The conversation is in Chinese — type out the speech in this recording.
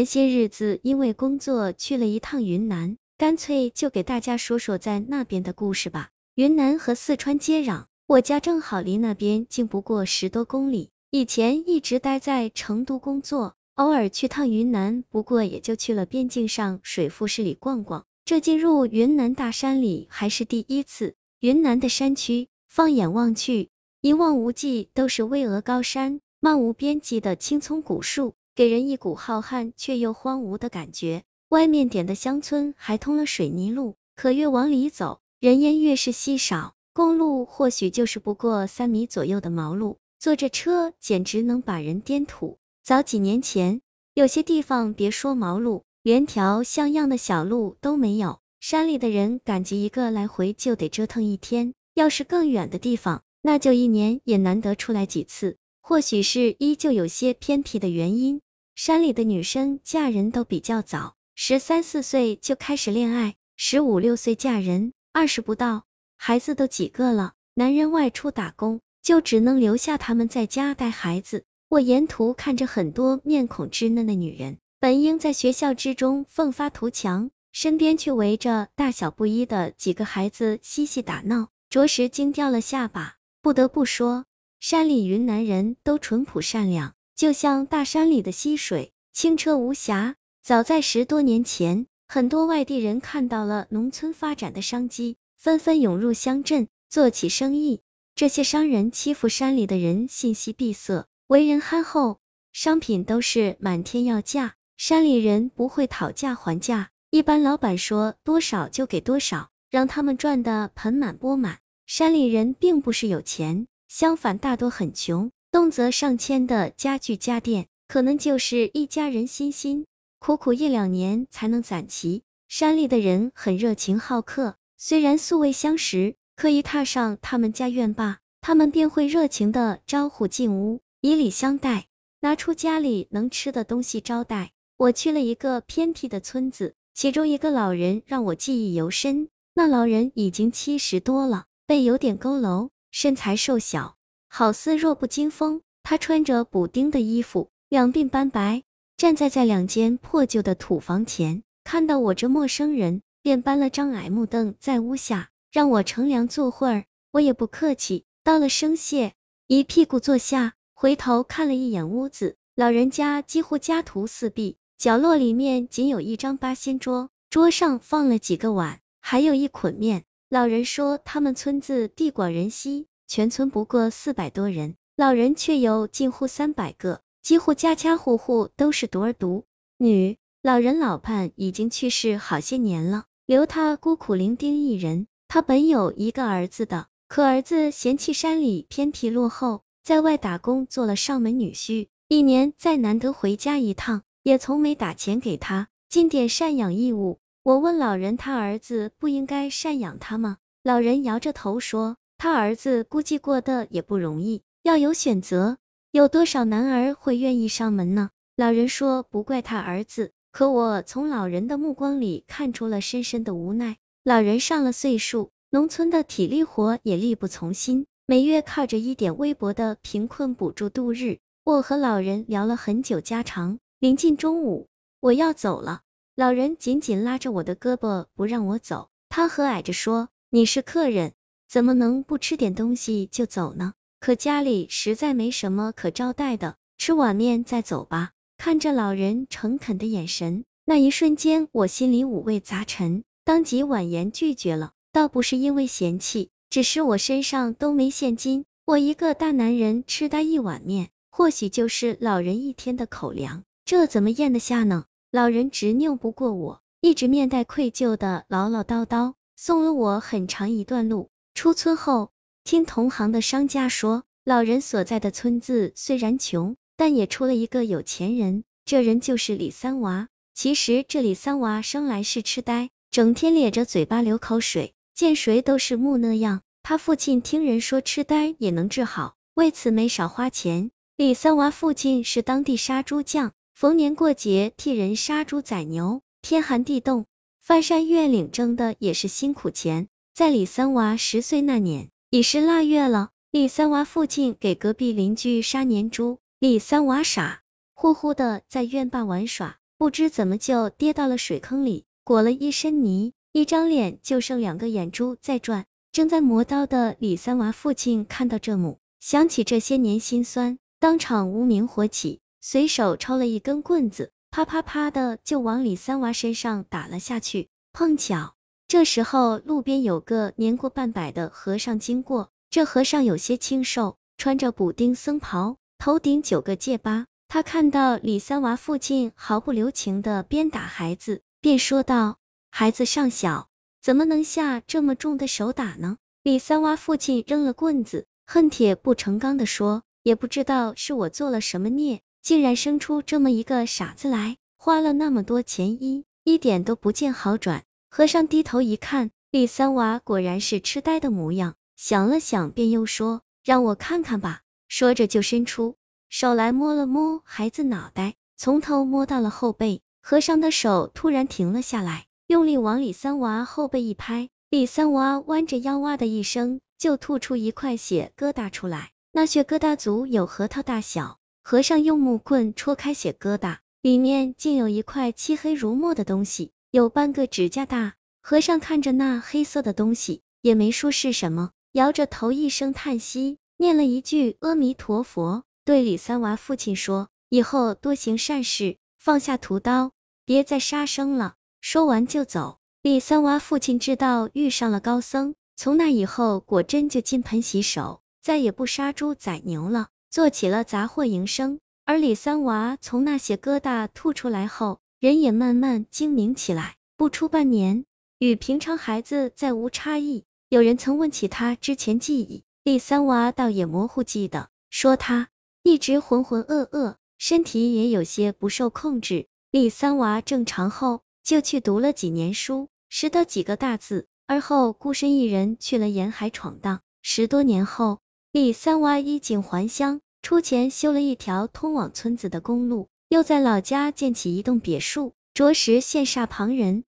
前些日子因为工作去了一趟云南，干脆就给大家说说在那边的故事吧。云南和四川接壤，我家正好离那边近不过十多公里。以前一直待在成都工作，偶尔去趟云南，不过也就去了边境上水富市里逛逛。这进入云南大山里还是第一次。云南的山区，放眼望去，一望无际都是巍峨高山，漫无边际的青葱古树。给人一股浩瀚却又荒芜的感觉。外面点的乡村还通了水泥路，可越往里走，人烟越是稀少。公路或许就是不过三米左右的毛路，坐着车简直能把人颠吐。早几年前，有些地方别说毛路，连条像样的小路都没有，山里的人赶集一个来回就得折腾一天。要是更远的地方，那就一年也难得出来几次。或许是依旧有些偏僻的原因。山里的女生嫁人都比较早，十三四岁就开始恋爱，十五六岁嫁人，二十不到，孩子都几个了。男人外出打工，就只能留下他们在家带孩子。我沿途看着很多面孔稚嫩的女人，本应在学校之中奋发图强，身边却围着大小不一的几个孩子嬉戏打闹，着实惊掉了下巴。不得不说，山里云南人都淳朴善良。就像大山里的溪水，清澈无瑕。早在十多年前，很多外地人看到了农村发展的商机，纷纷涌入乡镇做起生意。这些商人欺负山里的人，信息闭塞，为人憨厚，商品都是满天要价。山里人不会讨价还价，一般老板说多少就给多少，让他们赚得盆满钵满。山里人并不是有钱，相反大多很穷。动辄上千的家具家电，可能就是一家人辛辛苦苦一两年才能攒齐。山里的人很热情好客，虽然素未相识，可一踏上他们家院坝，他们便会热情的招呼进屋，以礼相待，拿出家里能吃的东西招待。我去了一个偏僻的村子，其中一个老人让我记忆犹深。那老人已经七十多了，背有点佝偻，身材瘦小。好似弱不禁风，他穿着补丁的衣服，两鬓斑白，站在在两间破旧的土房前，看到我这陌生人，便搬了张矮木凳在屋下，让我乘凉坐会儿。我也不客气，道了声谢，一屁股坐下，回头看了一眼屋子，老人家几乎家徒四壁，角落里面仅有一张八仙桌，桌上放了几个碗，还有一捆面。老人说他们村子地广人稀。全村不过四百多人，老人却有近乎三百个，几乎家家户户都是独儿独女。老人老伴已经去世好些年了，留他孤苦伶仃一人。他本有一个儿子的，可儿子嫌弃山里偏僻落后，在外打工做了上门女婿，一年再难得回家一趟，也从没打钱给他，尽点赡养义务。我问老人，他儿子不应该赡养他吗？老人摇着头说。他儿子估计过得也不容易，要有选择，有多少男儿会愿意上门呢？老人说不怪他儿子，可我从老人的目光里看出了深深的无奈。老人上了岁数，农村的体力活也力不从心，每月靠着一点微薄的贫困补助度日。我和老人聊了很久家常，临近中午，我要走了，老人紧紧拉着我的胳膊不让我走，他和蔼着说：“你是客人。”怎么能不吃点东西就走呢？可家里实在没什么可招待的，吃碗面再走吧。看着老人诚恳的眼神，那一瞬间我心里五味杂陈，当即婉言拒绝了。倒不是因为嫌弃，只是我身上都没现金，我一个大男人吃他一碗面，或许就是老人一天的口粮，这怎么咽得下呢？老人执拗不过我，一直面带愧疚的唠唠叨叨，送了我很长一段路。出村后，听同行的商家说，老人所在的村子虽然穷，但也出了一个有钱人，这人就是李三娃。其实这李三娃生来是痴呆，整天咧着嘴巴流口水，见谁都是木讷样。他父亲听人说痴呆也能治好，为此没少花钱。李三娃父亲是当地杀猪匠，逢年过节替人杀猪宰牛，天寒地冻，翻山越岭挣的也是辛苦钱。在李三娃十岁那年，已是腊月了。李三娃父亲给隔壁邻居杀年猪，李三娃傻乎乎的在院坝玩耍，不知怎么就跌到了水坑里，裹了一身泥，一张脸就剩两个眼珠在转。正在磨刀的李三娃父亲看到这幕，想起这些年心酸，当场无名火起，随手抽了一根棍子，啪啪啪的就往李三娃身上打了下去。碰巧这时候路边有个年过半百的和尚经过，这和尚有些清瘦，穿着补丁僧袍，头顶九个戒疤。他看到李三娃父亲毫不留情的鞭打孩子，便说道：“孩子尚小。”怎么能下这么重的手打呢？李三娃父亲扔了棍子，恨铁不成钢的说：“也不知道是我做了什么孽，竟然生出这么一个傻子来，花了那么多钱医，一点都不见好转。”和尚低头一看，李三娃果然是痴呆的模样，想了想，便又说：“让我看看吧。”说着就伸出手来摸了摸孩子脑袋，从头摸到了后背。和尚的手突然停了下来。用力往李三娃后背一拍，李三娃弯着腰哇的一声就吐出一块血疙瘩出来，那血疙瘩足有核桃大小。和尚用木棍戳开血疙瘩，里面竟有一块漆黑如墨的东西，有半个指甲大。和尚看着那黑色的东西，也没说是什么，摇着头一声叹息，念了一句阿弥陀佛，对李三娃父亲说：“以后多行善事，放下屠刀，别再杀生了。”说完就走。李三娃父亲知道遇上了高僧，从那以后果真就金盆洗手，再也不杀猪宰牛了，做起了杂货营生。而李三娃从那些疙瘩吐出来后，人也慢慢精明起来，不出半年，与平常孩子再无差异。有人曾问起他之前记忆，李三娃倒也模糊记得，说他一直浑浑噩噩，身体也有些不受控制。李三娃正常后。就去读了几年书，识得几个大字，而后孤身一人去了沿海闯荡。十多年后，李三娃衣锦还乡，出钱修了一条通往村子的公路，又在老家建起一栋别墅，着实羡煞旁人。